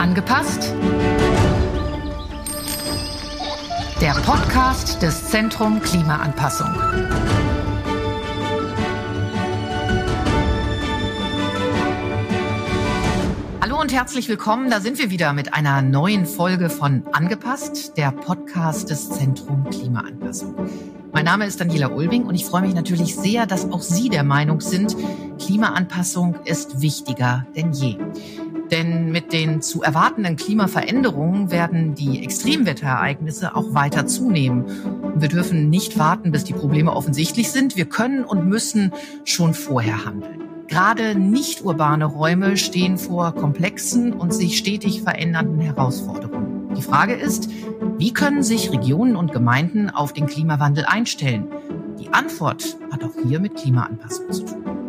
Angepasst? Der Podcast des Zentrum Klimaanpassung. Hallo und herzlich willkommen. Da sind wir wieder mit einer neuen Folge von Angepasst, der Podcast des Zentrum Klimaanpassung. Mein Name ist Daniela Ulbing und ich freue mich natürlich sehr, dass auch Sie der Meinung sind, Klimaanpassung ist wichtiger denn je. Denn mit den zu erwartenden Klimaveränderungen werden die Extremwetterereignisse auch weiter zunehmen. Wir dürfen nicht warten, bis die Probleme offensichtlich sind. Wir können und müssen schon vorher handeln. Gerade nicht urbane Räume stehen vor komplexen und sich stetig verändernden Herausforderungen. Die Frage ist, wie können sich Regionen und Gemeinden auf den Klimawandel einstellen? Die Antwort hat auch hier mit Klimaanpassung zu tun.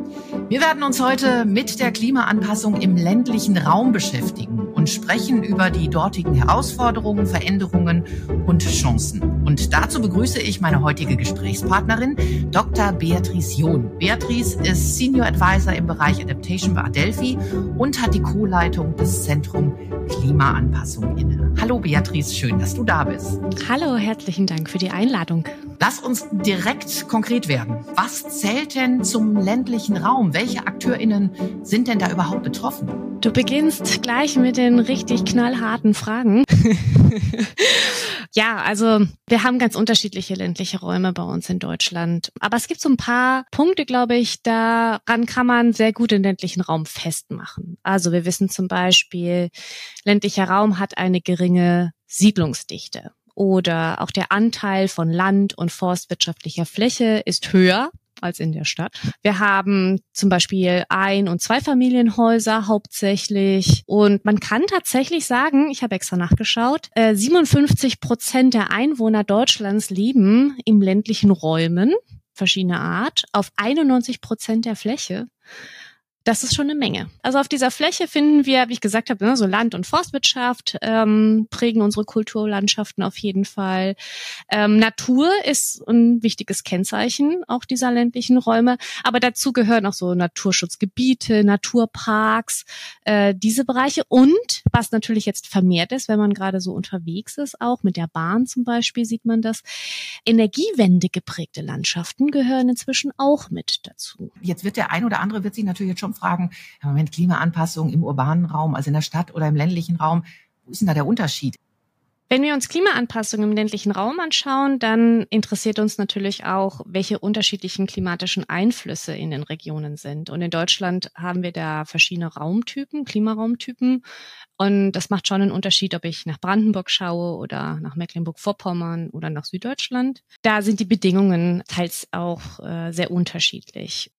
Wir werden uns heute mit der Klimaanpassung im ländlichen Raum beschäftigen und sprechen über die dortigen Herausforderungen, Veränderungen und Chancen. Und dazu begrüße ich meine heutige Gesprächspartnerin, Dr. Beatrice John. Beatrice ist Senior Advisor im Bereich Adaptation bei Adelphi und hat die Co-Leitung des Zentrum Klimaanpassung inne. Hallo Beatrice, schön, dass du da bist. Hallo, herzlichen Dank für die Einladung. Lass uns direkt konkret werden. Was zählt denn zum ländlichen Raum? Welche AkteurInnen sind denn da überhaupt betroffen? Du beginnst gleich mit den richtig knallharten Fragen. ja, also wir haben ganz unterschiedliche ländliche Räume bei uns in Deutschland. Aber es gibt so ein paar Punkte, glaube ich, daran kann man sehr gut den ländlichen Raum festmachen. Also wir wissen zum Beispiel, ländlicher Raum hat eine geringe Siedlungsdichte oder auch der Anteil von Land- und forstwirtschaftlicher Fläche ist höher als in der Stadt. Wir haben zum Beispiel Ein- und Zweifamilienhäuser hauptsächlich. Und man kann tatsächlich sagen, ich habe extra nachgeschaut, 57 äh, Prozent der Einwohner Deutschlands leben im ländlichen Räumen verschiedener Art auf 91 Prozent der Fläche. Das ist schon eine Menge. Also auf dieser Fläche finden wir, wie ich gesagt habe, ne, so Land- und Forstwirtschaft ähm, prägen unsere Kulturlandschaften auf jeden Fall. Ähm, Natur ist ein wichtiges Kennzeichen auch dieser ländlichen Räume, aber dazu gehören auch so Naturschutzgebiete, Naturparks, äh, diese Bereiche und was natürlich jetzt vermehrt ist, wenn man gerade so unterwegs ist, auch mit der Bahn zum Beispiel sieht man das, Energiewende geprägte Landschaften gehören inzwischen auch mit dazu. Jetzt wird der ein oder andere wird sich natürlich jetzt schon fragen, im Moment Klimaanpassung im urbanen Raum, also in der Stadt oder im ländlichen Raum, wo ist denn da der Unterschied? Wenn wir uns Klimaanpassung im ländlichen Raum anschauen, dann interessiert uns natürlich auch, welche unterschiedlichen klimatischen Einflüsse in den Regionen sind. Und in Deutschland haben wir da verschiedene Raumtypen, Klimaraumtypen. Und das macht schon einen Unterschied, ob ich nach Brandenburg schaue oder nach Mecklenburg-Vorpommern oder nach Süddeutschland. Da sind die Bedingungen teils auch äh, sehr unterschiedlich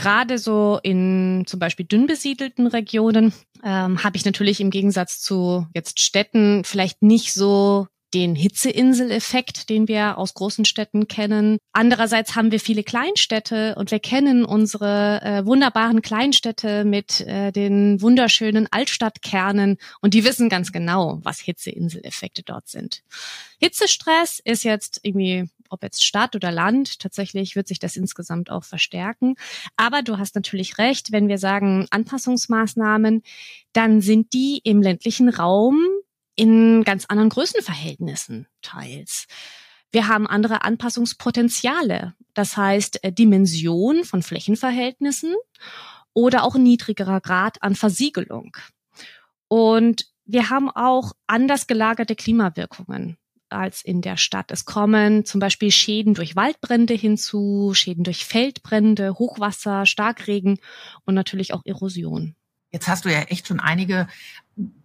gerade so in zum Beispiel dünn besiedelten Regionen ähm, habe ich natürlich im Gegensatz zu jetzt Städten vielleicht nicht so den Hitzeinseleffekt, den wir aus großen Städten kennen. Andererseits haben wir viele Kleinstädte und wir kennen unsere äh, wunderbaren Kleinstädte mit äh, den wunderschönen Altstadtkernen und die wissen ganz genau, was Hitzeinseleffekte dort sind. Hitzestress ist jetzt irgendwie ob jetzt Stadt oder Land, tatsächlich wird sich das insgesamt auch verstärken. Aber du hast natürlich recht, wenn wir sagen Anpassungsmaßnahmen, dann sind die im ländlichen Raum in ganz anderen Größenverhältnissen teils. Wir haben andere Anpassungspotenziale, das heißt äh, Dimension von Flächenverhältnissen oder auch niedrigerer Grad an Versiegelung. Und wir haben auch anders gelagerte Klimawirkungen als in der Stadt. Es kommen zum Beispiel Schäden durch Waldbrände hinzu, Schäden durch Feldbrände, Hochwasser, Starkregen und natürlich auch Erosion. Jetzt hast du ja echt schon einige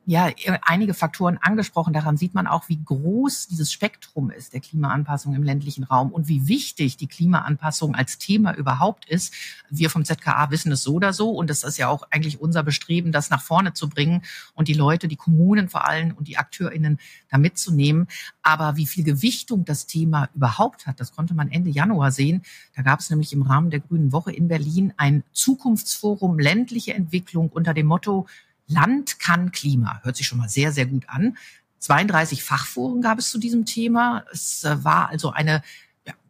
ja einige Faktoren angesprochen. Daran sieht man auch, wie groß dieses Spektrum ist der Klimaanpassung im ländlichen Raum und wie wichtig die Klimaanpassung als Thema überhaupt ist. Wir vom ZKA wissen es so oder so und es ist ja auch eigentlich unser Bestreben, das nach vorne zu bringen und die Leute, die Kommunen vor allem und die AkteurInnen da mitzunehmen. Aber wie viel Gewichtung das Thema überhaupt hat, das konnte man Ende Januar sehen. Da gab es nämlich im Rahmen der Grünen Woche in Berlin ein Zukunftsforum ländliche Entwicklung unter dem Motto Land kann Klima. Hört sich schon mal sehr, sehr gut an. 32 Fachforen gab es zu diesem Thema. Es äh, war also eine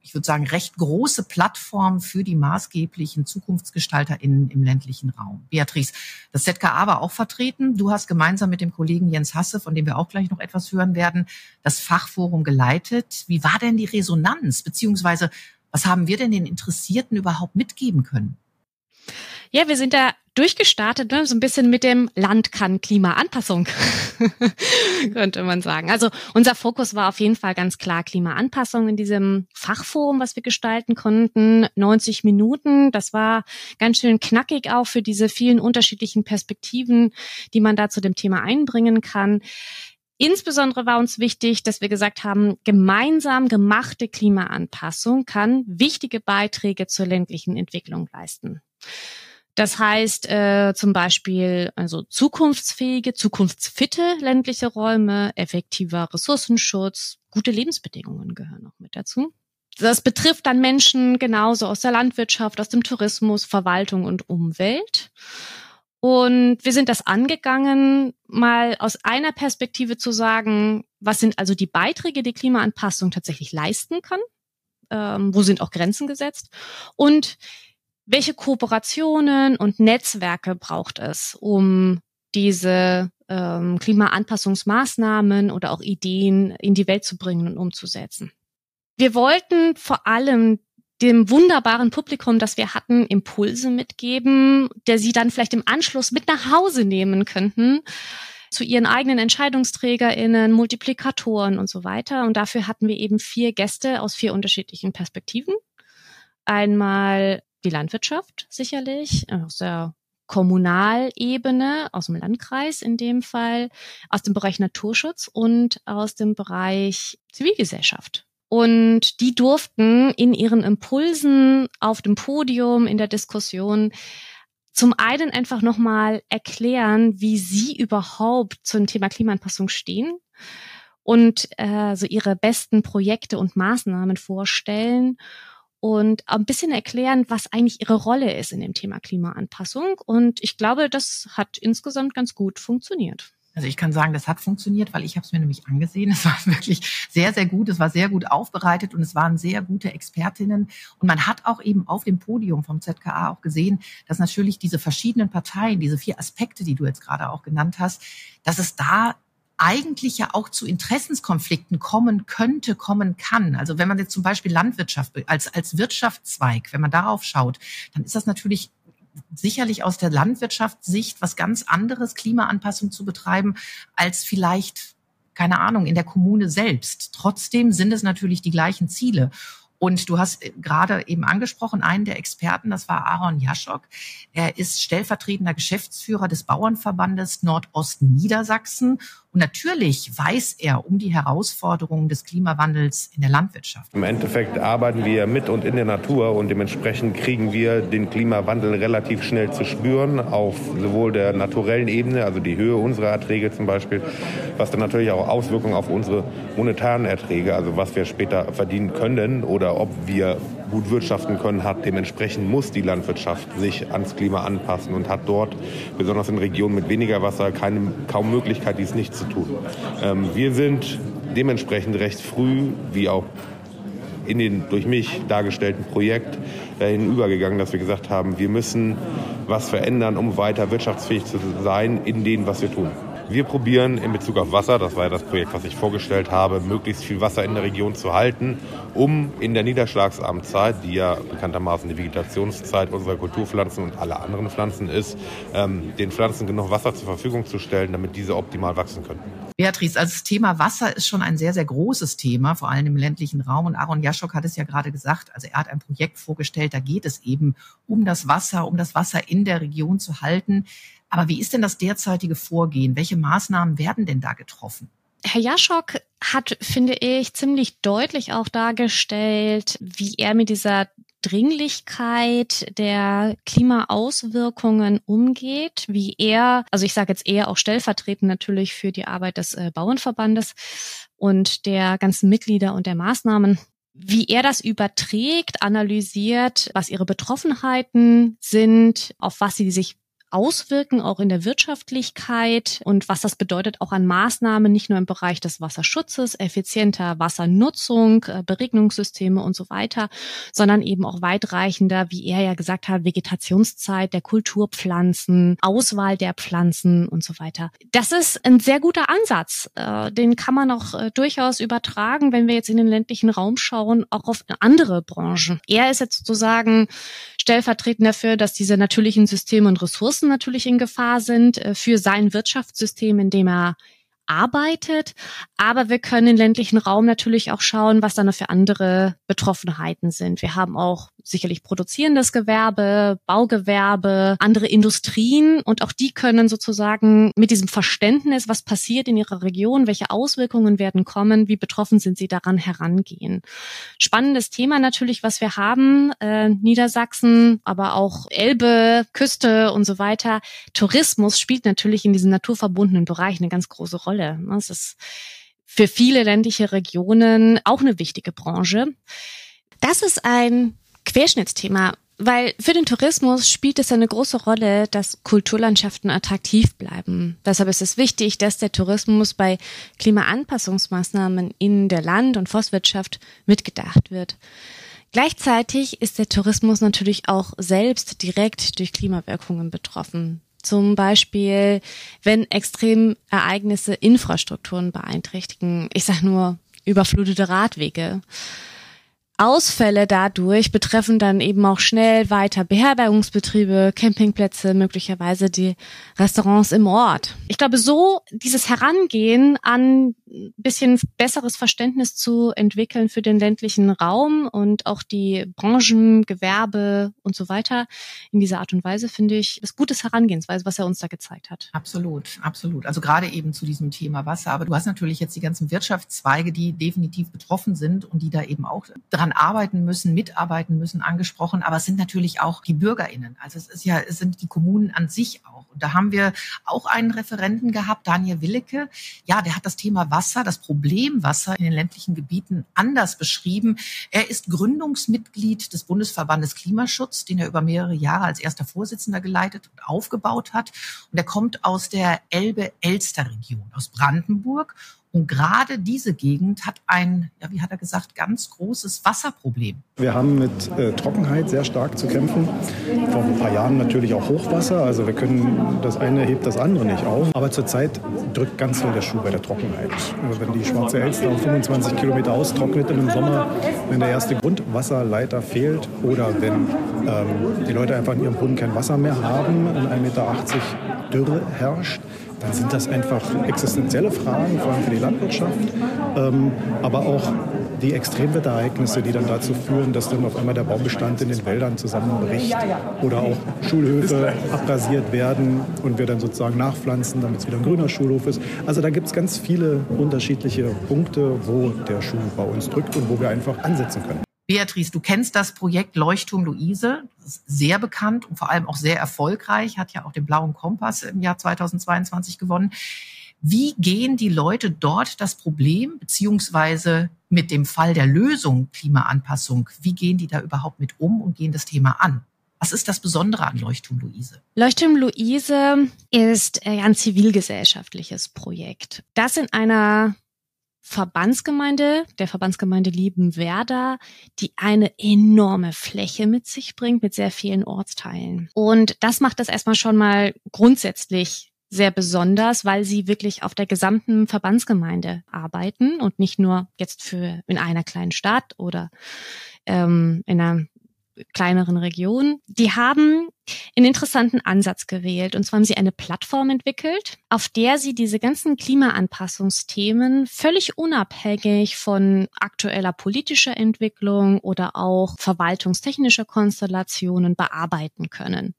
ich würde sagen, recht große Plattform für die maßgeblichen ZukunftsgestalterInnen im ländlichen Raum. Beatrice, das ZKA war auch vertreten. Du hast gemeinsam mit dem Kollegen Jens Hasse, von dem wir auch gleich noch etwas hören werden, das Fachforum geleitet. Wie war denn die Resonanz? Beziehungsweise, was haben wir denn den Interessierten überhaupt mitgeben können? Ja, wir sind da durchgestartet, ne? so ein bisschen mit dem Land kann Klimaanpassung, könnte man sagen. Also unser Fokus war auf jeden Fall ganz klar Klimaanpassung in diesem Fachforum, was wir gestalten konnten. 90 Minuten, das war ganz schön knackig auch für diese vielen unterschiedlichen Perspektiven, die man da zu dem Thema einbringen kann. Insbesondere war uns wichtig, dass wir gesagt haben, gemeinsam gemachte Klimaanpassung kann wichtige Beiträge zur ländlichen Entwicklung leisten. Das heißt äh, zum Beispiel also zukunftsfähige, zukunftsfitte ländliche Räume, effektiver Ressourcenschutz, gute Lebensbedingungen gehören noch mit dazu. Das betrifft dann Menschen genauso aus der Landwirtschaft, aus dem Tourismus, Verwaltung und Umwelt. Und wir sind das angegangen, mal aus einer Perspektive zu sagen, was sind also die Beiträge, die Klimaanpassung tatsächlich leisten kann? Ähm, wo sind auch Grenzen gesetzt? Und welche Kooperationen und Netzwerke braucht es, um diese ähm, Klimaanpassungsmaßnahmen oder auch Ideen in die Welt zu bringen und umzusetzen? Wir wollten vor allem dem wunderbaren Publikum, das wir hatten, Impulse mitgeben, der sie dann vielleicht im Anschluss mit nach Hause nehmen könnten zu ihren eigenen Entscheidungsträgerinnen, Multiplikatoren und so weiter. Und dafür hatten wir eben vier Gäste aus vier unterschiedlichen Perspektiven. Einmal die Landwirtschaft sicherlich, aus der Kommunalebene, aus dem Landkreis in dem Fall, aus dem Bereich Naturschutz und aus dem Bereich Zivilgesellschaft. Und die durften in ihren Impulsen auf dem Podium, in der Diskussion zum einen einfach nochmal erklären, wie sie überhaupt zum Thema Klimaanpassung stehen und äh, so ihre besten Projekte und Maßnahmen vorstellen und ein bisschen erklären, was eigentlich ihre Rolle ist in dem Thema Klimaanpassung. Und ich glaube, das hat insgesamt ganz gut funktioniert. Also ich kann sagen, das hat funktioniert, weil ich habe es mir nämlich angesehen. Es war wirklich sehr, sehr gut. Es war sehr gut aufbereitet und es waren sehr gute Expertinnen. Und man hat auch eben auf dem Podium vom ZKA auch gesehen, dass natürlich diese verschiedenen Parteien, diese vier Aspekte, die du jetzt gerade auch genannt hast, dass es da eigentlich ja auch zu Interessenskonflikten kommen könnte, kommen kann. Also wenn man jetzt zum Beispiel Landwirtschaft als, als Wirtschaftszweig, wenn man darauf schaut, dann ist das natürlich sicherlich aus der Landwirtschaftssicht was ganz anderes, Klimaanpassung zu betreiben, als vielleicht, keine Ahnung, in der Kommune selbst. Trotzdem sind es natürlich die gleichen Ziele. Und du hast gerade eben angesprochen, einen der Experten, das war Aaron Jaschok. Er ist stellvertretender Geschäftsführer des Bauernverbandes Nordosten Niedersachsen und natürlich weiß er um die Herausforderungen des Klimawandels in der Landwirtschaft. Im Endeffekt arbeiten wir mit und in der Natur und dementsprechend kriegen wir den Klimawandel relativ schnell zu spüren, auf sowohl der naturellen Ebene, also die Höhe unserer Erträge zum Beispiel, was dann natürlich auch Auswirkungen auf unsere monetären Erträge, also was wir später verdienen können oder ob wir gut wirtschaften können, hat. Dementsprechend muss die Landwirtschaft sich ans Klima anpassen und hat dort, besonders in Regionen mit weniger Wasser, keine, kaum Möglichkeit, dies nicht zu tun. Ähm, wir sind dementsprechend recht früh, wie auch in den durch mich dargestellten Projekt dahin übergegangen, dass wir gesagt haben, wir müssen was verändern, um weiter wirtschaftsfähig zu sein in dem, was wir tun. Wir probieren in Bezug auf Wasser, das war ja das Projekt, was ich vorgestellt habe, möglichst viel Wasser in der Region zu halten, um in der Niederschlagsarmzeit, die ja bekanntermaßen die Vegetationszeit unserer Kulturpflanzen und aller anderen Pflanzen ist, ähm, den Pflanzen genug Wasser zur Verfügung zu stellen, damit diese optimal wachsen können. Beatrice, also das Thema Wasser ist schon ein sehr, sehr großes Thema, vor allem im ländlichen Raum. Und Aaron Jaschok hat es ja gerade gesagt, also er hat ein Projekt vorgestellt, da geht es eben um das Wasser, um das Wasser in der Region zu halten. Aber wie ist denn das derzeitige Vorgehen? Welche Maßnahmen werden denn da getroffen? Herr Jaschok hat, finde ich, ziemlich deutlich auch dargestellt, wie er mit dieser Dringlichkeit der Klimaauswirkungen umgeht, wie er, also ich sage jetzt eher auch stellvertretend natürlich für die Arbeit des äh, Bauernverbandes und der ganzen Mitglieder und der Maßnahmen, wie er das überträgt, analysiert, was ihre Betroffenheiten sind, auf was sie sich auswirken, auch in der Wirtschaftlichkeit und was das bedeutet auch an Maßnahmen, nicht nur im Bereich des Wasserschutzes, effizienter Wassernutzung, äh, Beregnungssysteme und so weiter, sondern eben auch weitreichender, wie er ja gesagt hat, Vegetationszeit der Kulturpflanzen, Auswahl der Pflanzen und so weiter. Das ist ein sehr guter Ansatz. Äh, den kann man auch äh, durchaus übertragen, wenn wir jetzt in den ländlichen Raum schauen, auch auf andere Branchen. Er ist jetzt sozusagen stellvertretend dafür, dass diese natürlichen Systeme und Ressourcen natürlich in Gefahr sind äh, für sein Wirtschaftssystem, in dem er arbeitet. Aber wir können im ländlichen Raum natürlich auch schauen, was da noch für andere Betroffenheiten sind. Wir haben auch sicherlich produzierendes Gewerbe, Baugewerbe, andere Industrien und auch die können sozusagen mit diesem Verständnis, was passiert in ihrer Region, welche Auswirkungen werden kommen, wie betroffen sind sie daran herangehen. Spannendes Thema natürlich, was wir haben, äh, Niedersachsen, aber auch Elbe, Küste und so weiter. Tourismus spielt natürlich in diesen naturverbundenen Bereichen eine ganz große Rolle. Es ist für viele ländliche Regionen auch eine wichtige Branche. Das ist ein Querschnittsthema, weil für den Tourismus spielt es eine große Rolle, dass Kulturlandschaften attraktiv bleiben. Deshalb ist es wichtig, dass der Tourismus bei Klimaanpassungsmaßnahmen in der Land- und Forstwirtschaft mitgedacht wird. Gleichzeitig ist der Tourismus natürlich auch selbst direkt durch Klimawirkungen betroffen. Zum Beispiel, wenn Extremereignisse Infrastrukturen beeinträchtigen. Ich sage nur überflutete Radwege. Ausfälle dadurch betreffen dann eben auch schnell weiter Beherbergungsbetriebe, Campingplätze, möglicherweise die Restaurants im Ort. Ich glaube, so dieses Herangehen an bisschen besseres Verständnis zu entwickeln für den ländlichen Raum und auch die Branchen, Gewerbe und so weiter in dieser Art und Weise finde ich das gutes Herangehensweise, was er uns da gezeigt hat. Absolut, absolut. Also gerade eben zu diesem Thema Wasser. Aber du hast natürlich jetzt die ganzen Wirtschaftszweige, die definitiv betroffen sind und die da eben auch dran arbeiten müssen, mitarbeiten müssen, angesprochen. Aber es sind natürlich auch die BürgerInnen. Also es ist ja, es sind die Kommunen an sich auch. Und da haben wir auch einen Referenten gehabt, Daniel Willecke. Ja, der hat das Thema Wasser, das Problem Wasser in den ländlichen Gebieten anders beschrieben. Er ist Gründungsmitglied des Bundesverbandes Klimaschutz, den er über mehrere Jahre als erster Vorsitzender geleitet und aufgebaut hat. Und er kommt aus der Elbe-Elster-Region, aus Brandenburg und gerade diese Gegend hat ein, ja, wie hat er gesagt, ganz großes Wasserproblem. Wir haben mit äh, Trockenheit sehr stark zu kämpfen. Vor ein paar Jahren natürlich auch Hochwasser. Also wir können, das eine hebt das andere nicht auf. Aber zurzeit drückt ganz doll der Schuh bei der Trockenheit. Also wenn die Schwarze Elster auf 25 Kilometer austrocknet im Sommer, wenn der erste Grundwasserleiter fehlt oder wenn ähm, die Leute einfach in ihrem Brunnen kein Wasser mehr haben und 1,80 Meter Dürre herrscht, dann sind das einfach existenzielle Fragen, vor allem für die Landwirtschaft, ähm, aber auch die Extremwetterereignisse, die dann dazu führen, dass dann auf einmal der Baumbestand in den Wäldern zusammenbricht oder auch Schulhöfe abrasiert werden und wir dann sozusagen nachpflanzen, damit es wieder ein grüner Schulhof ist. Also da gibt es ganz viele unterschiedliche Punkte, wo der Schuh bei uns drückt und wo wir einfach ansetzen können. Beatrice, du kennst das Projekt Leuchtturm Luise. Das ist sehr bekannt und vor allem auch sehr erfolgreich. Hat ja auch den Blauen Kompass im Jahr 2022 gewonnen. Wie gehen die Leute dort das Problem beziehungsweise mit dem Fall der Lösung Klimaanpassung? Wie gehen die da überhaupt mit um und gehen das Thema an? Was ist das Besondere an Leuchtturm Luise? Leuchtturm Luise ist ein zivilgesellschaftliches Projekt, das in einer Verbandsgemeinde, der Verbandsgemeinde Liebenwerda, die eine enorme Fläche mit sich bringt, mit sehr vielen Ortsteilen. Und das macht das erstmal schon mal grundsätzlich sehr besonders, weil sie wirklich auf der gesamten Verbandsgemeinde arbeiten und nicht nur jetzt für in einer kleinen Stadt oder ähm, in einer kleineren Regionen. Die haben einen interessanten Ansatz gewählt. Und zwar haben sie eine Plattform entwickelt, auf der sie diese ganzen Klimaanpassungsthemen völlig unabhängig von aktueller politischer Entwicklung oder auch verwaltungstechnischer Konstellationen bearbeiten können.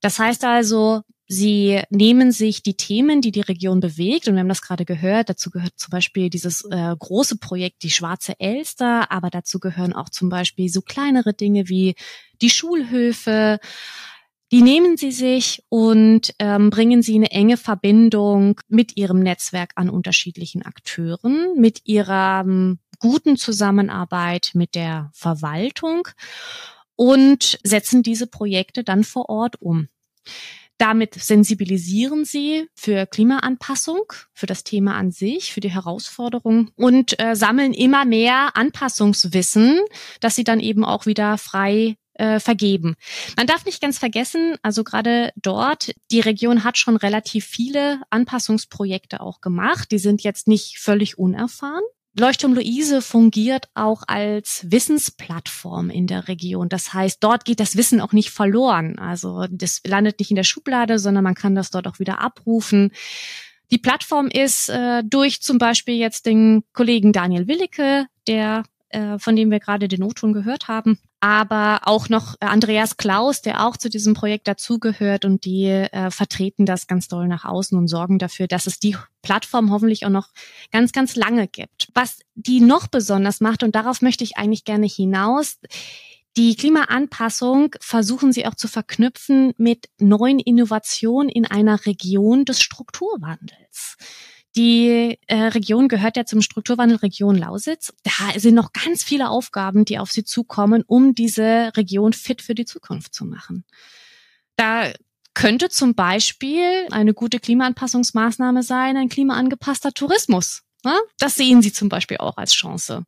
Das heißt also, Sie nehmen sich die Themen, die die Region bewegt, und wir haben das gerade gehört, dazu gehört zum Beispiel dieses äh, große Projekt, die Schwarze Elster, aber dazu gehören auch zum Beispiel so kleinere Dinge wie die Schulhöfe. Die nehmen sie sich und ähm, bringen sie in eine enge Verbindung mit ihrem Netzwerk an unterschiedlichen Akteuren, mit ihrer ähm, guten Zusammenarbeit mit der Verwaltung und setzen diese Projekte dann vor Ort um. Damit sensibilisieren sie für Klimaanpassung, für das Thema an sich, für die Herausforderung und äh, sammeln immer mehr Anpassungswissen, das sie dann eben auch wieder frei äh, vergeben. Man darf nicht ganz vergessen, also gerade dort, die Region hat schon relativ viele Anpassungsprojekte auch gemacht. Die sind jetzt nicht völlig unerfahren. Leuchtturm Luise fungiert auch als Wissensplattform in der Region. Das heißt, dort geht das Wissen auch nicht verloren. Also das landet nicht in der Schublade, sondern man kann das dort auch wieder abrufen. Die Plattform ist äh, durch zum Beispiel jetzt den Kollegen Daniel Willicke, der äh, von dem wir gerade den O-Ton gehört haben, aber auch noch äh, Andreas Klaus, der auch zu diesem Projekt dazugehört und die äh, vertreten das ganz doll nach außen und sorgen dafür, dass es die Plattform hoffentlich auch noch ganz, ganz lange gibt. Was die noch besonders macht, und darauf möchte ich eigentlich gerne hinaus, die Klimaanpassung versuchen sie auch zu verknüpfen mit neuen Innovationen in einer Region des Strukturwandels. Die äh, Region gehört ja zum Strukturwandel Region Lausitz. Da sind noch ganz viele Aufgaben, die auf sie zukommen, um diese Region fit für die Zukunft zu machen. Da könnte zum Beispiel eine gute Klimaanpassungsmaßnahme sein, ein klimaangepasster Tourismus. Das sehen Sie zum Beispiel auch als Chance.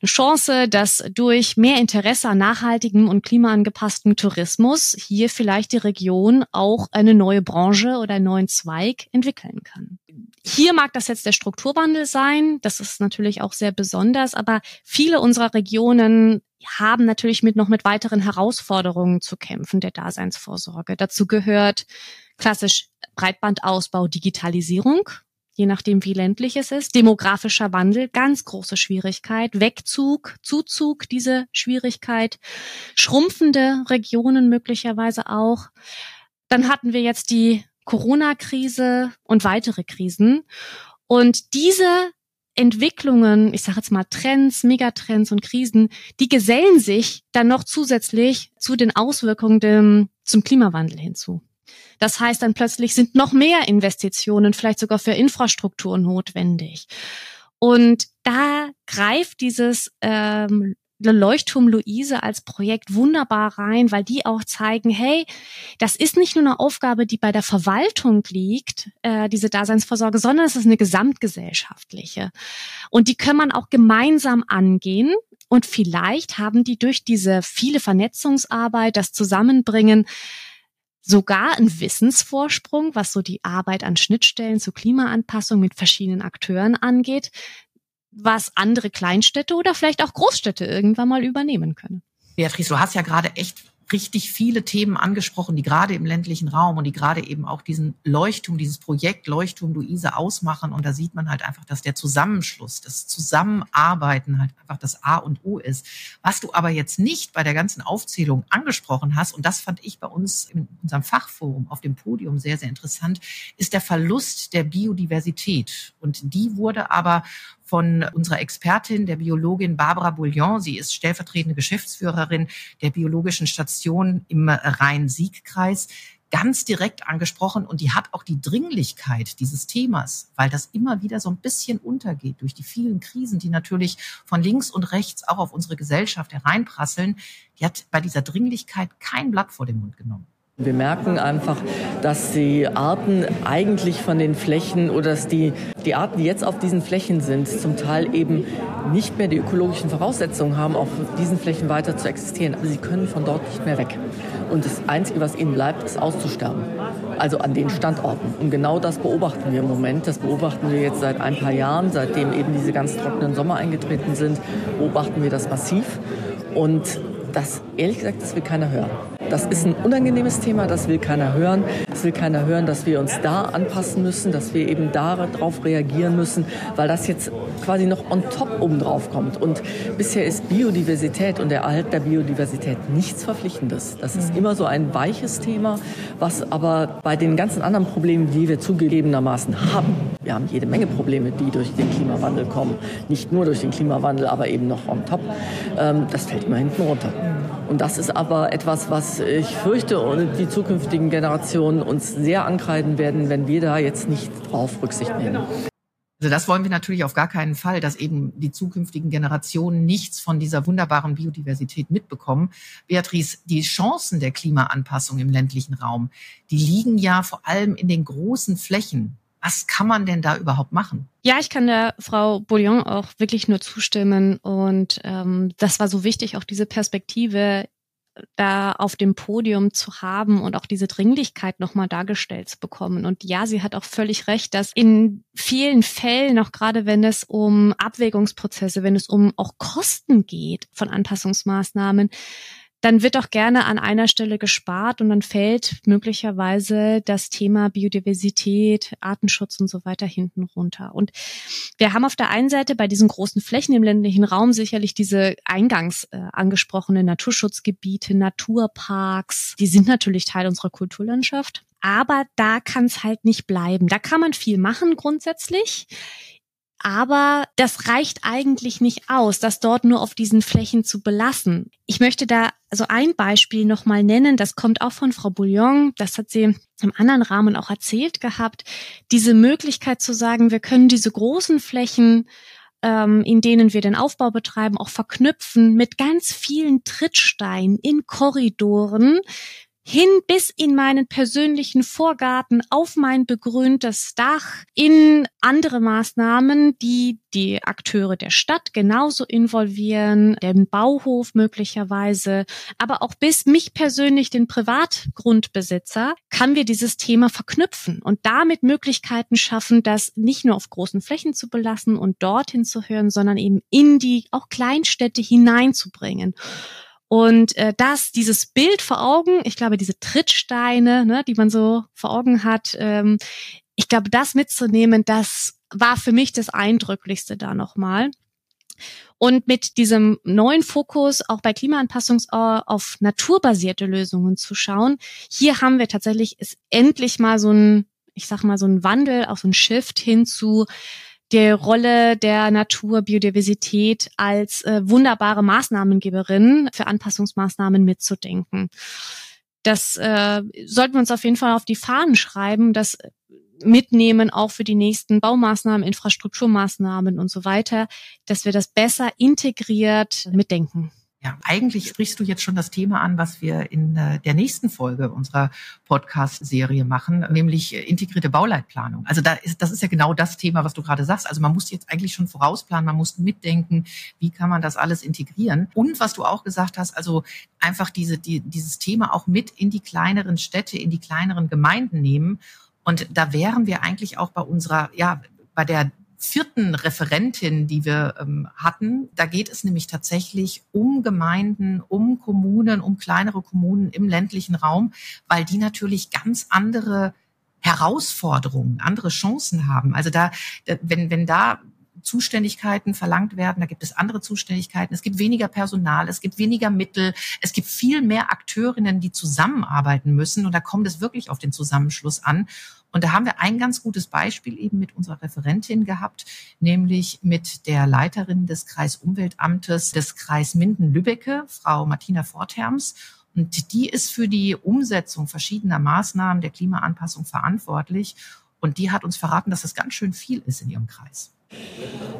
Eine Chance, dass durch mehr Interesse an nachhaltigem und klimaangepasstem Tourismus hier vielleicht die Region auch eine neue Branche oder einen neuen Zweig entwickeln kann. Hier mag das jetzt der Strukturwandel sein. Das ist natürlich auch sehr besonders, aber viele unserer Regionen haben natürlich mit noch mit weiteren Herausforderungen zu kämpfen der Daseinsvorsorge. Dazu gehört klassisch Breitbandausbau, Digitalisierung, je nachdem wie ländlich es ist, demografischer Wandel, ganz große Schwierigkeit, Wegzug, Zuzug, diese Schwierigkeit, schrumpfende Regionen möglicherweise auch. Dann hatten wir jetzt die Corona-Krise und weitere Krisen. Und diese Entwicklungen, ich sage jetzt mal Trends, Megatrends und Krisen, die gesellen sich dann noch zusätzlich zu den Auswirkungen dem, zum Klimawandel hinzu. Das heißt dann plötzlich sind noch mehr Investitionen, vielleicht sogar für Infrastruktur notwendig. Und da greift dieses ähm, Leuchtturm Luise als Projekt wunderbar rein, weil die auch zeigen, hey, das ist nicht nur eine Aufgabe, die bei der Verwaltung liegt, äh, diese Daseinsvorsorge, sondern es ist eine gesamtgesellschaftliche. Und die kann man auch gemeinsam angehen. Und vielleicht haben die durch diese viele Vernetzungsarbeit, das Zusammenbringen, sogar einen Wissensvorsprung, was so die Arbeit an Schnittstellen zur Klimaanpassung mit verschiedenen Akteuren angeht, was andere Kleinstädte oder vielleicht auch Großstädte irgendwann mal übernehmen können. Beatrice, du hast ja gerade echt richtig viele Themen angesprochen, die gerade im ländlichen Raum und die gerade eben auch diesen Leuchtturm, dieses Projekt Leuchtturm Luise ausmachen. Und da sieht man halt einfach, dass der Zusammenschluss, das Zusammenarbeiten halt einfach das A und O ist. Was du aber jetzt nicht bei der ganzen Aufzählung angesprochen hast, und das fand ich bei uns in unserem Fachforum auf dem Podium sehr, sehr interessant, ist der Verlust der Biodiversität. Und die wurde aber von unserer Expertin, der Biologin Barbara Bouillon. Sie ist stellvertretende Geschäftsführerin der biologischen Station im Rhein-Sieg-Kreis ganz direkt angesprochen und die hat auch die Dringlichkeit dieses Themas, weil das immer wieder so ein bisschen untergeht durch die vielen Krisen, die natürlich von links und rechts auch auf unsere Gesellschaft hereinprasseln. Die hat bei dieser Dringlichkeit kein Blatt vor den Mund genommen. Wir merken einfach, dass die Arten eigentlich von den Flächen oder dass die, die Arten, die jetzt auf diesen Flächen sind, zum Teil eben nicht mehr die ökologischen Voraussetzungen haben, auf diesen Flächen weiter zu existieren. Aber sie können von dort nicht mehr weg. Und das Einzige, was ihnen bleibt, ist auszusterben. Also an den Standorten. Und genau das beobachten wir im Moment. Das beobachten wir jetzt seit ein paar Jahren, seitdem eben diese ganz trockenen Sommer eingetreten sind, beobachten wir das massiv. Und das, ehrlich gesagt, das will keiner hören. Das ist ein unangenehmes Thema, das will keiner hören. Es will keiner hören, dass wir uns da anpassen müssen, dass wir eben darauf reagieren müssen, weil das jetzt quasi noch on top oben drauf kommt. Und bisher ist Biodiversität und der Erhalt der Biodiversität nichts Verpflichtendes. Das ist immer so ein weiches Thema, was aber bei den ganzen anderen Problemen, die wir zugegebenermaßen haben, wir haben jede Menge Probleme, die durch den Klimawandel kommen. Nicht nur durch den Klimawandel, aber eben noch on top. Ähm, das fällt immer hinten runter. Und das ist aber etwas, was ich fürchte und die zukünftigen Generationen uns sehr ankreiden werden, wenn wir da jetzt nicht drauf Rücksicht nehmen. Also das wollen wir natürlich auf gar keinen Fall, dass eben die zukünftigen Generationen nichts von dieser wunderbaren Biodiversität mitbekommen. Beatrice, die Chancen der Klimaanpassung im ländlichen Raum, die liegen ja vor allem in den großen Flächen. Was kann man denn da überhaupt machen? Ja, ich kann der Frau Bouillon auch wirklich nur zustimmen. Und ähm, das war so wichtig, auch diese Perspektive da auf dem Podium zu haben und auch diese Dringlichkeit nochmal dargestellt zu bekommen. Und ja, sie hat auch völlig recht, dass in vielen Fällen, auch gerade wenn es um Abwägungsprozesse, wenn es um auch Kosten geht von Anpassungsmaßnahmen, dann wird auch gerne an einer Stelle gespart und dann fällt möglicherweise das Thema Biodiversität, Artenschutz und so weiter hinten runter. Und wir haben auf der einen Seite bei diesen großen Flächen im ländlichen Raum sicherlich diese eingangs äh, angesprochenen Naturschutzgebiete, Naturparks. Die sind natürlich Teil unserer Kulturlandschaft. Aber da kann es halt nicht bleiben. Da kann man viel machen grundsätzlich. Aber das reicht eigentlich nicht aus, das dort nur auf diesen Flächen zu belassen. Ich möchte da also ein Beispiel nochmal nennen, das kommt auch von Frau Bouillon, das hat sie im anderen Rahmen auch erzählt gehabt, diese Möglichkeit zu sagen, wir können diese großen Flächen ähm, in denen wir den Aufbau betreiben, auch verknüpfen mit ganz vielen Trittsteinen in Korridoren, hin bis in meinen persönlichen Vorgarten, auf mein begrüntes Dach, in andere Maßnahmen, die die Akteure der Stadt genauso involvieren, den Bauhof möglicherweise, aber auch bis mich persönlich, den Privatgrundbesitzer, kann wir dieses Thema verknüpfen und damit Möglichkeiten schaffen, das nicht nur auf großen Flächen zu belassen und dorthin zu hören, sondern eben in die auch Kleinstädte hineinzubringen. Und äh, das, dieses Bild vor Augen, ich glaube, diese Trittsteine, ne, die man so vor Augen hat, ähm, ich glaube, das mitzunehmen, das war für mich das Eindrücklichste da nochmal. Und mit diesem neuen Fokus auch bei Klimaanpassung auf naturbasierte Lösungen zu schauen, hier haben wir tatsächlich ist endlich mal so ein, ich sag mal, so ein Wandel, auch so ein Shift hin zu die Rolle der Natur, Biodiversität als äh, wunderbare Maßnahmengeberin für Anpassungsmaßnahmen mitzudenken. Das äh, sollten wir uns auf jeden Fall auf die Fahnen schreiben, das mitnehmen auch für die nächsten Baumaßnahmen, Infrastrukturmaßnahmen und so weiter, dass wir das besser integriert mitdenken. Ja, eigentlich sprichst du jetzt schon das Thema an, was wir in äh, der nächsten Folge unserer Podcast-Serie machen, nämlich äh, integrierte Bauleitplanung. Also da ist, das ist ja genau das Thema, was du gerade sagst. Also man muss jetzt eigentlich schon vorausplanen, man muss mitdenken, wie kann man das alles integrieren. Und was du auch gesagt hast, also einfach diese, die, dieses Thema auch mit in die kleineren Städte, in die kleineren Gemeinden nehmen. Und da wären wir eigentlich auch bei unserer, ja, bei der vierten Referentin, die wir ähm, hatten. Da geht es nämlich tatsächlich um Gemeinden, um Kommunen, um kleinere Kommunen im ländlichen Raum, weil die natürlich ganz andere Herausforderungen, andere Chancen haben. Also da, wenn, wenn da Zuständigkeiten verlangt werden, da gibt es andere Zuständigkeiten, es gibt weniger Personal, es gibt weniger Mittel, es gibt viel mehr Akteurinnen, die zusammenarbeiten müssen und da kommt es wirklich auf den Zusammenschluss an. Und da haben wir ein ganz gutes Beispiel eben mit unserer Referentin gehabt, nämlich mit der Leiterin des Kreisumweltamtes des Kreis Minden-Lübbecke, Frau Martina Fortherms. Und die ist für die Umsetzung verschiedener Maßnahmen der Klimaanpassung verantwortlich. Und die hat uns verraten, dass das ganz schön viel ist in ihrem Kreis.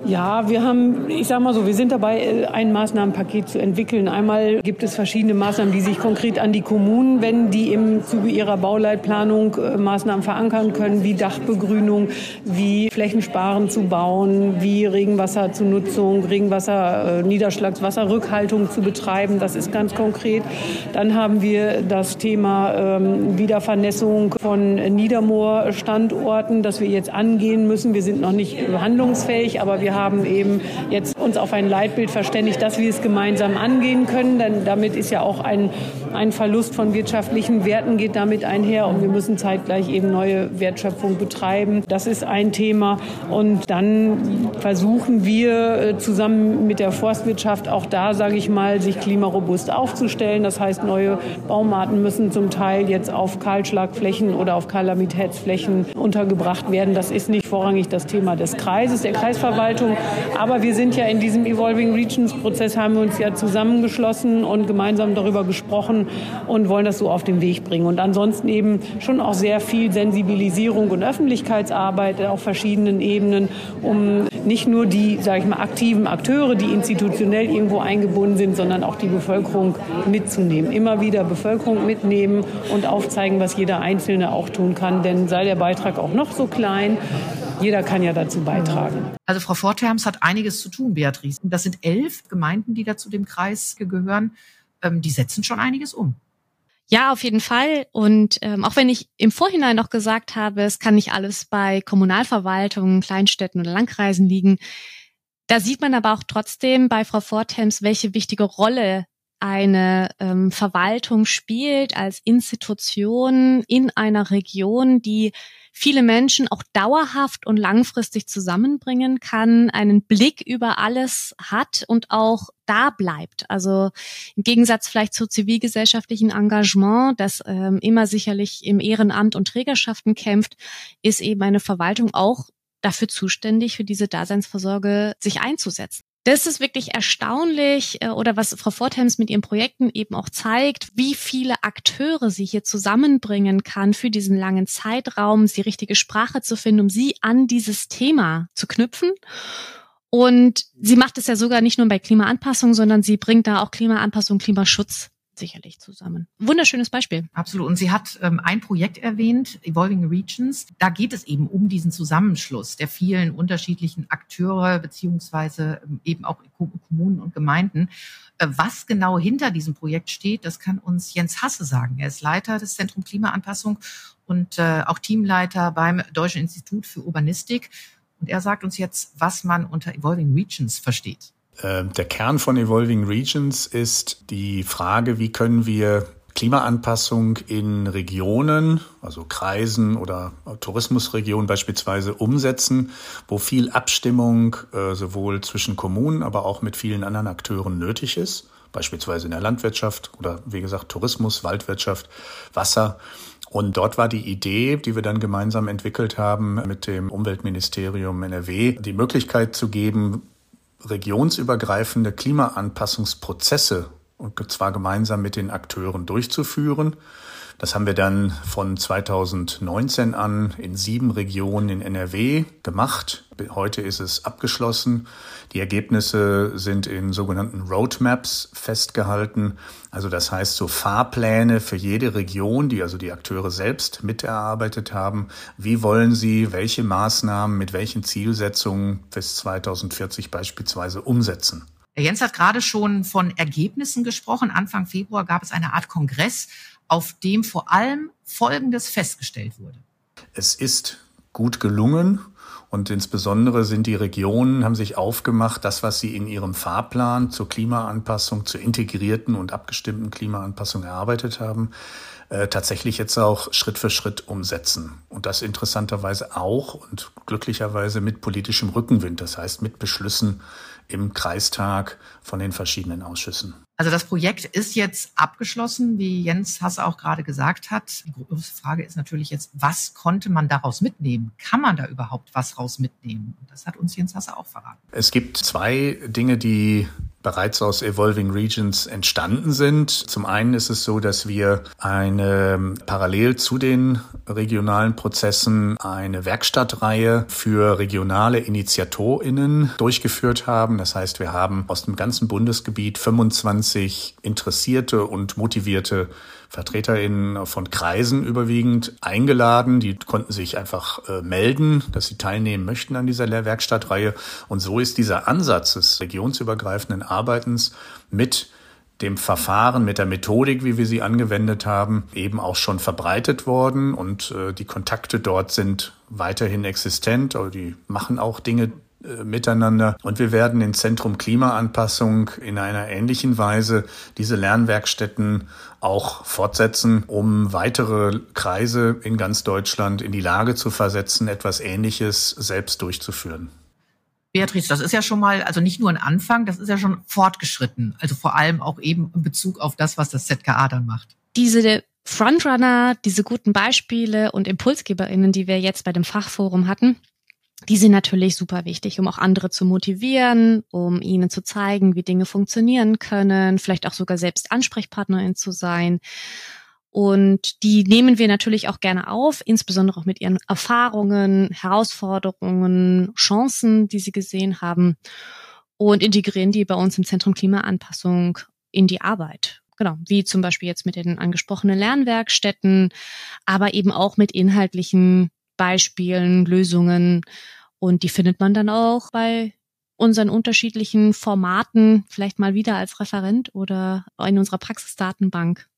Ja, wir haben, ich sage mal so, wir sind dabei, ein Maßnahmenpaket zu entwickeln. Einmal gibt es verschiedene Maßnahmen, die sich konkret an die Kommunen wenden, die im Zuge ihrer Bauleitplanung äh, Maßnahmen verankern können, wie Dachbegrünung, wie Flächensparen zu bauen, wie Regenwasser zur Nutzung, Regenwasser, äh, Niederschlagswasserrückhaltung zu betreiben. Das ist ganz konkret. Dann haben wir das Thema ähm, Wiedervernässung von Niedermoorstandorten, das wir jetzt angehen müssen. Wir sind noch nicht handlungs handlungsfähig, aber wir haben eben jetzt uns auf ein Leitbild verständigt, dass wir es gemeinsam angehen können, denn damit ist ja auch ein, ein Verlust von wirtschaftlichen Werten geht damit einher und wir müssen zeitgleich eben neue Wertschöpfung betreiben. Das ist ein Thema und dann versuchen wir äh, zusammen mit der Forstwirtschaft auch da, sage ich mal, sich klimarobust aufzustellen. Das heißt, neue Baumarten müssen zum Teil jetzt auf Kahlschlagflächen oder auf Kalamitätsflächen untergebracht werden. Das ist nicht vorrangig das Thema des Kreises, der Kreisverwaltung. Aber wir sind ja in diesem Evolving Regions Prozess, haben wir uns ja zusammengeschlossen und gemeinsam darüber gesprochen, machen und wollen das so auf den Weg bringen. Und ansonsten eben schon auch sehr viel Sensibilisierung und Öffentlichkeitsarbeit auf verschiedenen Ebenen, um nicht nur die, sage ich mal, aktiven Akteure, die institutionell irgendwo eingebunden sind, sondern auch die Bevölkerung mitzunehmen. Immer wieder Bevölkerung mitnehmen und aufzeigen, was jeder Einzelne auch tun kann. Denn sei der Beitrag auch noch so klein, jeder kann ja dazu beitragen. Also Frau Fortherms hat einiges zu tun, Beatrice. Das sind elf Gemeinden, die da zu dem Kreis gehören. Ähm, die setzen schon einiges um. Ja, auf jeden Fall. Und ähm, auch wenn ich im Vorhinein noch gesagt habe, es kann nicht alles bei Kommunalverwaltungen, Kleinstädten oder Landkreisen liegen, da sieht man aber auch trotzdem bei Frau Forthems, welche wichtige Rolle eine ähm, Verwaltung spielt als Institution in einer Region, die viele Menschen auch dauerhaft und langfristig zusammenbringen kann, einen Blick über alles hat und auch da bleibt. Also im Gegensatz vielleicht zu zivilgesellschaftlichen Engagement, das ähm, immer sicherlich im Ehrenamt und Trägerschaften kämpft, ist eben eine Verwaltung auch dafür zuständig, für diese Daseinsvorsorge sich einzusetzen. Das ist wirklich erstaunlich äh, oder was Frau Forthems mit ihren Projekten eben auch zeigt, wie viele Akteure sie hier zusammenbringen kann für diesen langen Zeitraum, die richtige Sprache zu finden, um sie an dieses Thema zu knüpfen. Und sie macht es ja sogar nicht nur bei Klimaanpassung, sondern sie bringt da auch Klimaanpassung, Klimaschutz sicherlich zusammen. Wunderschönes Beispiel. Absolut. Und sie hat ähm, ein Projekt erwähnt, Evolving Regions. Da geht es eben um diesen Zusammenschluss der vielen unterschiedlichen Akteure beziehungsweise ähm, eben auch Kommunen und Gemeinden. Äh, was genau hinter diesem Projekt steht, das kann uns Jens Hasse sagen. Er ist Leiter des Zentrum Klimaanpassung und äh, auch Teamleiter beim Deutschen Institut für Urbanistik. Und er sagt uns jetzt, was man unter Evolving Regions versteht. Ähm, der Kern von Evolving Regions ist die Frage, wie können wir Klimaanpassung in Regionen, also Kreisen oder Tourismusregionen beispielsweise umsetzen, wo viel Abstimmung äh, sowohl zwischen Kommunen, aber auch mit vielen anderen Akteuren nötig ist, beispielsweise in der Landwirtschaft oder wie gesagt Tourismus, Waldwirtschaft, Wasser. Und dort war die Idee, die wir dann gemeinsam entwickelt haben mit dem Umweltministerium NRW, die Möglichkeit zu geben, regionsübergreifende Klimaanpassungsprozesse und zwar gemeinsam mit den Akteuren durchzuführen. Das haben wir dann von 2019 an in sieben Regionen in NRW gemacht. Heute ist es abgeschlossen. Die Ergebnisse sind in sogenannten Roadmaps festgehalten. Also das heißt so Fahrpläne für jede Region, die also die Akteure selbst miterarbeitet haben. Wie wollen sie welche Maßnahmen mit welchen Zielsetzungen bis 2040 beispielsweise umsetzen? Jens hat gerade schon von Ergebnissen gesprochen. Anfang Februar gab es eine Art Kongress, auf dem vor allem Folgendes festgestellt wurde. Es ist gut gelungen und insbesondere sind die Regionen, haben sich aufgemacht, das, was sie in ihrem Fahrplan zur Klimaanpassung, zur integrierten und abgestimmten Klimaanpassung erarbeitet haben, äh, tatsächlich jetzt auch Schritt für Schritt umsetzen. Und das interessanterweise auch und glücklicherweise mit politischem Rückenwind, das heißt mit Beschlüssen im Kreistag von den verschiedenen Ausschüssen. Also das Projekt ist jetzt abgeschlossen, wie Jens Hasse auch gerade gesagt hat. Die große Frage ist natürlich jetzt, was konnte man daraus mitnehmen? Kann man da überhaupt was raus mitnehmen? Und das hat uns Jens Hasse auch verraten. Es gibt zwei Dinge, die bereits aus Evolving Regions entstanden sind. Zum einen ist es so, dass wir eine parallel zu den regionalen Prozessen eine Werkstattreihe für regionale Initiatorinnen durchgeführt haben. Das heißt, wir haben aus dem ganzen Bundesgebiet 25 interessierte und motivierte VertreterInnen von Kreisen überwiegend eingeladen. Die konnten sich einfach äh, melden, dass sie teilnehmen möchten an dieser Lehrwerkstattreihe. Und so ist dieser Ansatz des regionsübergreifenden Arbeitens mit dem Verfahren, mit der Methodik, wie wir sie angewendet haben, eben auch schon verbreitet worden und äh, die Kontakte dort sind weiterhin existent, aber die machen auch Dinge äh, miteinander. Und wir werden in Zentrum Klimaanpassung in einer ähnlichen Weise diese Lernwerkstätten auch fortsetzen, um weitere Kreise in ganz Deutschland in die Lage zu versetzen, etwas Ähnliches selbst durchzuführen. Beatrice, das ist ja schon mal, also nicht nur ein Anfang, das ist ja schon fortgeschritten. Also vor allem auch eben in Bezug auf das, was das ZKA dann macht. Diese Frontrunner, diese guten Beispiele und ImpulsgeberInnen, die wir jetzt bei dem Fachforum hatten, Die sind natürlich super wichtig, um auch andere zu motivieren, um ihnen zu zeigen, wie Dinge funktionieren können, vielleicht auch sogar selbst Ansprechpartnerin zu sein. Und die nehmen wir natürlich auch gerne auf, insbesondere auch mit ihren Erfahrungen, Herausforderungen, Chancen, die sie gesehen haben und integrieren die bei uns im Zentrum Klimaanpassung in die Arbeit. Genau, wie zum Beispiel jetzt mit den angesprochenen Lernwerkstätten, aber eben auch mit inhaltlichen Beispielen, Lösungen. Und die findet man dann auch bei unseren unterschiedlichen Formaten, vielleicht mal wieder als Referent oder in unserer Praxisdatenbank.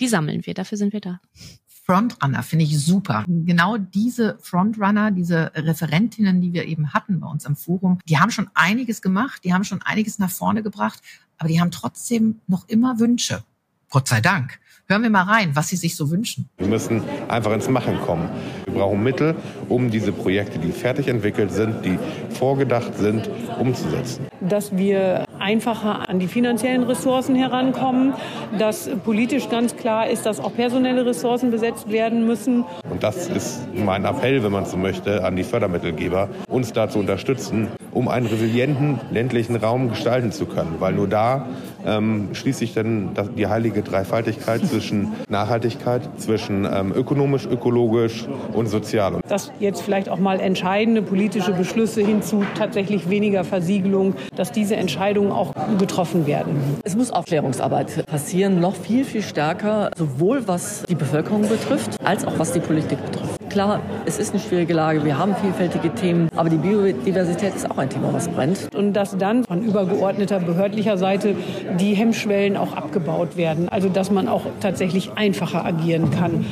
Die sammeln wir, dafür sind wir da. Frontrunner finde ich super. Genau diese Frontrunner, diese Referentinnen, die wir eben hatten bei uns am Forum, die haben schon einiges gemacht, die haben schon einiges nach vorne gebracht, aber die haben trotzdem noch immer Wünsche. Gott sei Dank. Hören wir mal rein, was Sie sich so wünschen. Wir müssen einfach ins Machen kommen. Wir brauchen Mittel, um diese Projekte, die fertig entwickelt sind, die vorgedacht sind, umzusetzen. Dass wir einfacher an die finanziellen Ressourcen herankommen, dass politisch ganz klar ist, dass auch personelle Ressourcen besetzt werden müssen. Und das ist mein Appell, wenn man so möchte, an die Fördermittelgeber, uns da zu unterstützen, um einen resilienten ländlichen Raum gestalten zu können. Weil nur da ähm, schließt sich dann die heilige Dreifaltigkeit zwischen Nachhaltigkeit, zwischen ähm, ökonomisch, ökologisch und sozial. Dass jetzt vielleicht auch mal entscheidende politische Beschlüsse hinzu tatsächlich weniger Versiegelung, dass diese Entscheidungen auch getroffen werden. Es muss Aufklärungsarbeit passieren, noch viel, viel stärker, sowohl was die Bevölkerung betrifft, als auch was die Politik betrifft. Klar, es ist eine schwierige Lage, wir haben vielfältige Themen, aber die Biodiversität ist auch ein Thema, was brennt. Und dass dann von übergeordneter behördlicher Seite die Hemmschwellen auch abgebaut werden, also dass man auch tatsächlich einfacher agieren kann.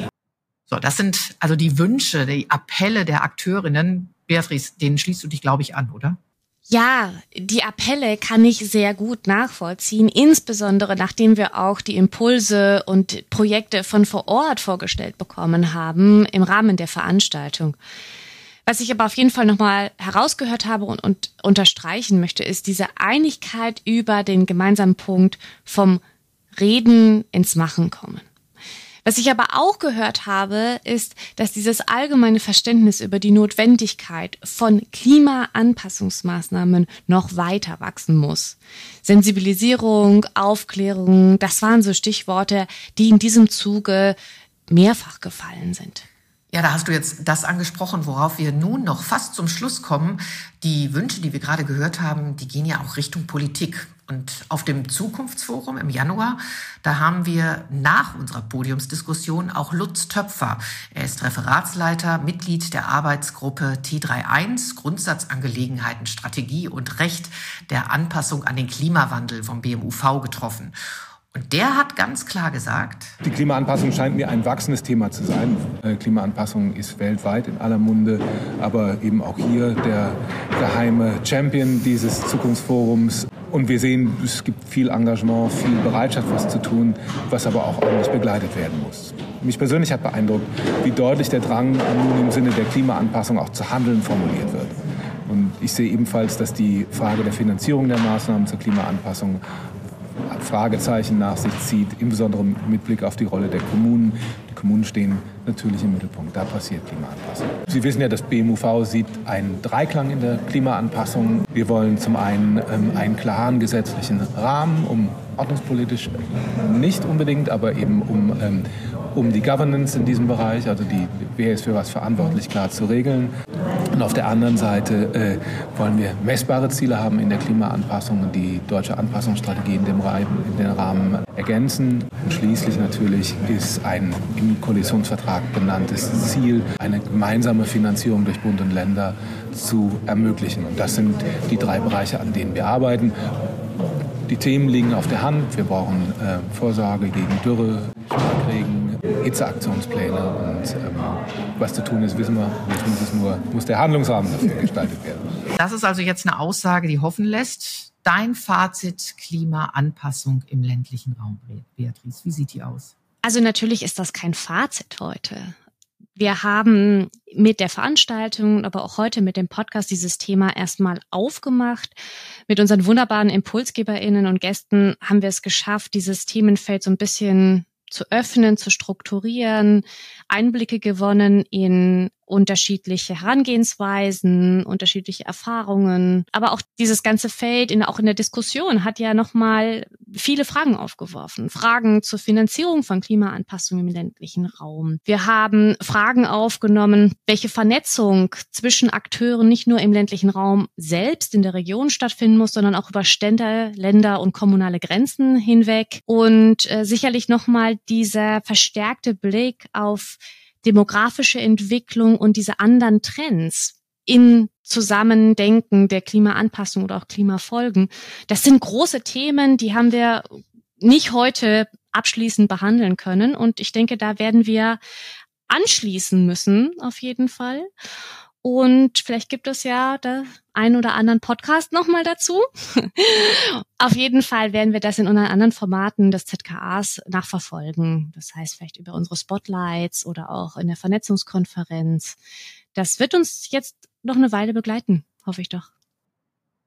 So, das sind also die Wünsche, die Appelle der Akteurinnen. Beatrice, denen schließt du dich, glaube ich, an, oder? Ja, die Appelle kann ich sehr gut nachvollziehen, insbesondere nachdem wir auch die Impulse und Projekte von vor Ort vorgestellt bekommen haben im Rahmen der Veranstaltung. Was ich aber auf jeden Fall nochmal herausgehört habe und, und unterstreichen möchte, ist diese Einigkeit über den gemeinsamen Punkt vom Reden ins Machen kommen. Was ich aber auch gehört habe, ist, dass dieses allgemeine Verständnis über die Notwendigkeit von Klimaanpassungsmaßnahmen noch weiter wachsen muss. Sensibilisierung, Aufklärung, das waren so Stichworte, die in diesem Zuge mehrfach gefallen sind. Ja, da hast du jetzt das angesprochen, worauf wir nun noch fast zum Schluss kommen. Die Wünsche, die wir gerade gehört haben, die gehen ja auch Richtung Politik. Und auf dem Zukunftsforum im Januar, da haben wir nach unserer Podiumsdiskussion auch Lutz Töpfer. Er ist Referatsleiter, Mitglied der Arbeitsgruppe T31, Grundsatzangelegenheiten, Strategie und Recht der Anpassung an den Klimawandel vom BMUV getroffen. Und der hat ganz klar gesagt, die Klimaanpassung scheint mir ein wachsendes Thema zu sein. Äh, Klimaanpassung ist weltweit in aller Munde, aber eben auch hier der geheime Champion dieses Zukunftsforums. Und wir sehen, es gibt viel Engagement, viel Bereitschaft, was zu tun, was aber auch ordentlich begleitet werden muss. Mich persönlich hat beeindruckt, wie deutlich der Drang nun im Sinne der Klimaanpassung auch zu handeln formuliert wird. Und ich sehe ebenfalls, dass die Frage der Finanzierung der Maßnahmen zur Klimaanpassung Fragezeichen nach sich zieht, insbesondere mit Blick auf die Rolle der Kommunen. Die Kommunen stehen natürlich im Mittelpunkt. Da passiert Klimaanpassung. Sie wissen ja, das BMUV sieht einen Dreiklang in der Klimaanpassung. Wir wollen zum einen ähm, einen klaren gesetzlichen Rahmen, um ordnungspolitisch nicht unbedingt, aber eben um, ähm, um die Governance in diesem Bereich, also die, wer ist für was verantwortlich, klar zu regeln. Und auf der anderen Seite äh, wollen wir messbare Ziele haben in der Klimaanpassung und die deutsche Anpassungsstrategie in dem, Rahmen, in den Rahmen ergänzen. Und schließlich natürlich ist ein im Koalitionsvertrag benanntes Ziel, eine gemeinsame Finanzierung durch Bund und Länder zu ermöglichen. Und das sind die drei Bereiche, an denen wir arbeiten. Die Themen liegen auf der Hand. Wir brauchen äh, Vorsorge gegen Dürre, Hitzeaktionspläne und ähm, was zu tun ist, wissen wir. Jetzt muss, nur, muss der Handlungsrahmen dafür gestaltet werden. Das ist also jetzt eine Aussage, die hoffen lässt. Dein Fazit Klimaanpassung im ländlichen Raum, Beatrice, wie sieht die aus? Also natürlich ist das kein Fazit heute. Wir haben mit der Veranstaltung, aber auch heute mit dem Podcast dieses Thema erstmal aufgemacht. Mit unseren wunderbaren Impulsgeberinnen und Gästen haben wir es geschafft, dieses Themenfeld so ein bisschen zu öffnen, zu strukturieren, Einblicke gewonnen in unterschiedliche Herangehensweisen, unterschiedliche Erfahrungen, aber auch dieses ganze Feld in, auch in der Diskussion hat ja nochmal viele Fragen aufgeworfen. Fragen zur Finanzierung von Klimaanpassung im ländlichen Raum. Wir haben Fragen aufgenommen, welche Vernetzung zwischen Akteuren nicht nur im ländlichen Raum selbst in der Region stattfinden muss, sondern auch über Ständer, Länder und kommunale Grenzen hinweg. Und äh, sicherlich nochmal dieser verstärkte Blick auf demografische Entwicklung und diese anderen Trends in Zusammendenken der Klimaanpassung oder auch Klimafolgen. Das sind große Themen, die haben wir nicht heute abschließend behandeln können. Und ich denke, da werden wir anschließen müssen, auf jeden Fall. Und vielleicht gibt es ja da einen oder anderen Podcast nochmal dazu. Auf jeden Fall werden wir das in unseren anderen Formaten des ZKAs nachverfolgen. Das heißt vielleicht über unsere Spotlights oder auch in der Vernetzungskonferenz. Das wird uns jetzt noch eine Weile begleiten, hoffe ich doch.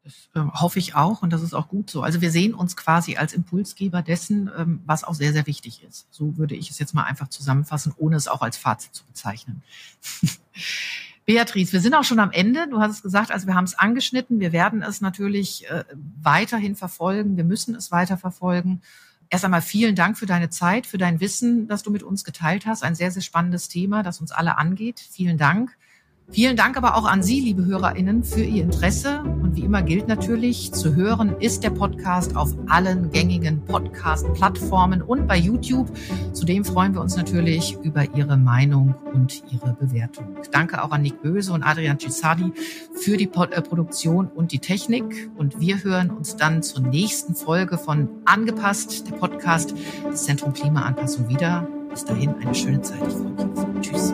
Das äh, hoffe ich auch und das ist auch gut so. Also wir sehen uns quasi als Impulsgeber dessen, ähm, was auch sehr, sehr wichtig ist. So würde ich es jetzt mal einfach zusammenfassen, ohne es auch als Fazit zu bezeichnen. Beatrice, wir sind auch schon am Ende. Du hast es gesagt, also wir haben es angeschnitten. Wir werden es natürlich äh, weiterhin verfolgen. Wir müssen es weiter verfolgen. Erst einmal vielen Dank für deine Zeit, für dein Wissen, das du mit uns geteilt hast. Ein sehr, sehr spannendes Thema, das uns alle angeht. Vielen Dank. Vielen Dank aber auch an Sie, liebe HörerInnen, für Ihr Interesse. Und wie immer gilt natürlich, zu hören ist der Podcast auf allen gängigen Podcast-Plattformen und bei YouTube. Zudem freuen wir uns natürlich über Ihre Meinung und Ihre Bewertung. Danke auch an Nick Böse und Adrian Cisadi für die äh, Produktion und die Technik. Und wir hören uns dann zur nächsten Folge von Angepasst, der Podcast des Zentrum Klimaanpassung wieder. Bis dahin eine schöne Zeit. Ich freue mich. Tschüss.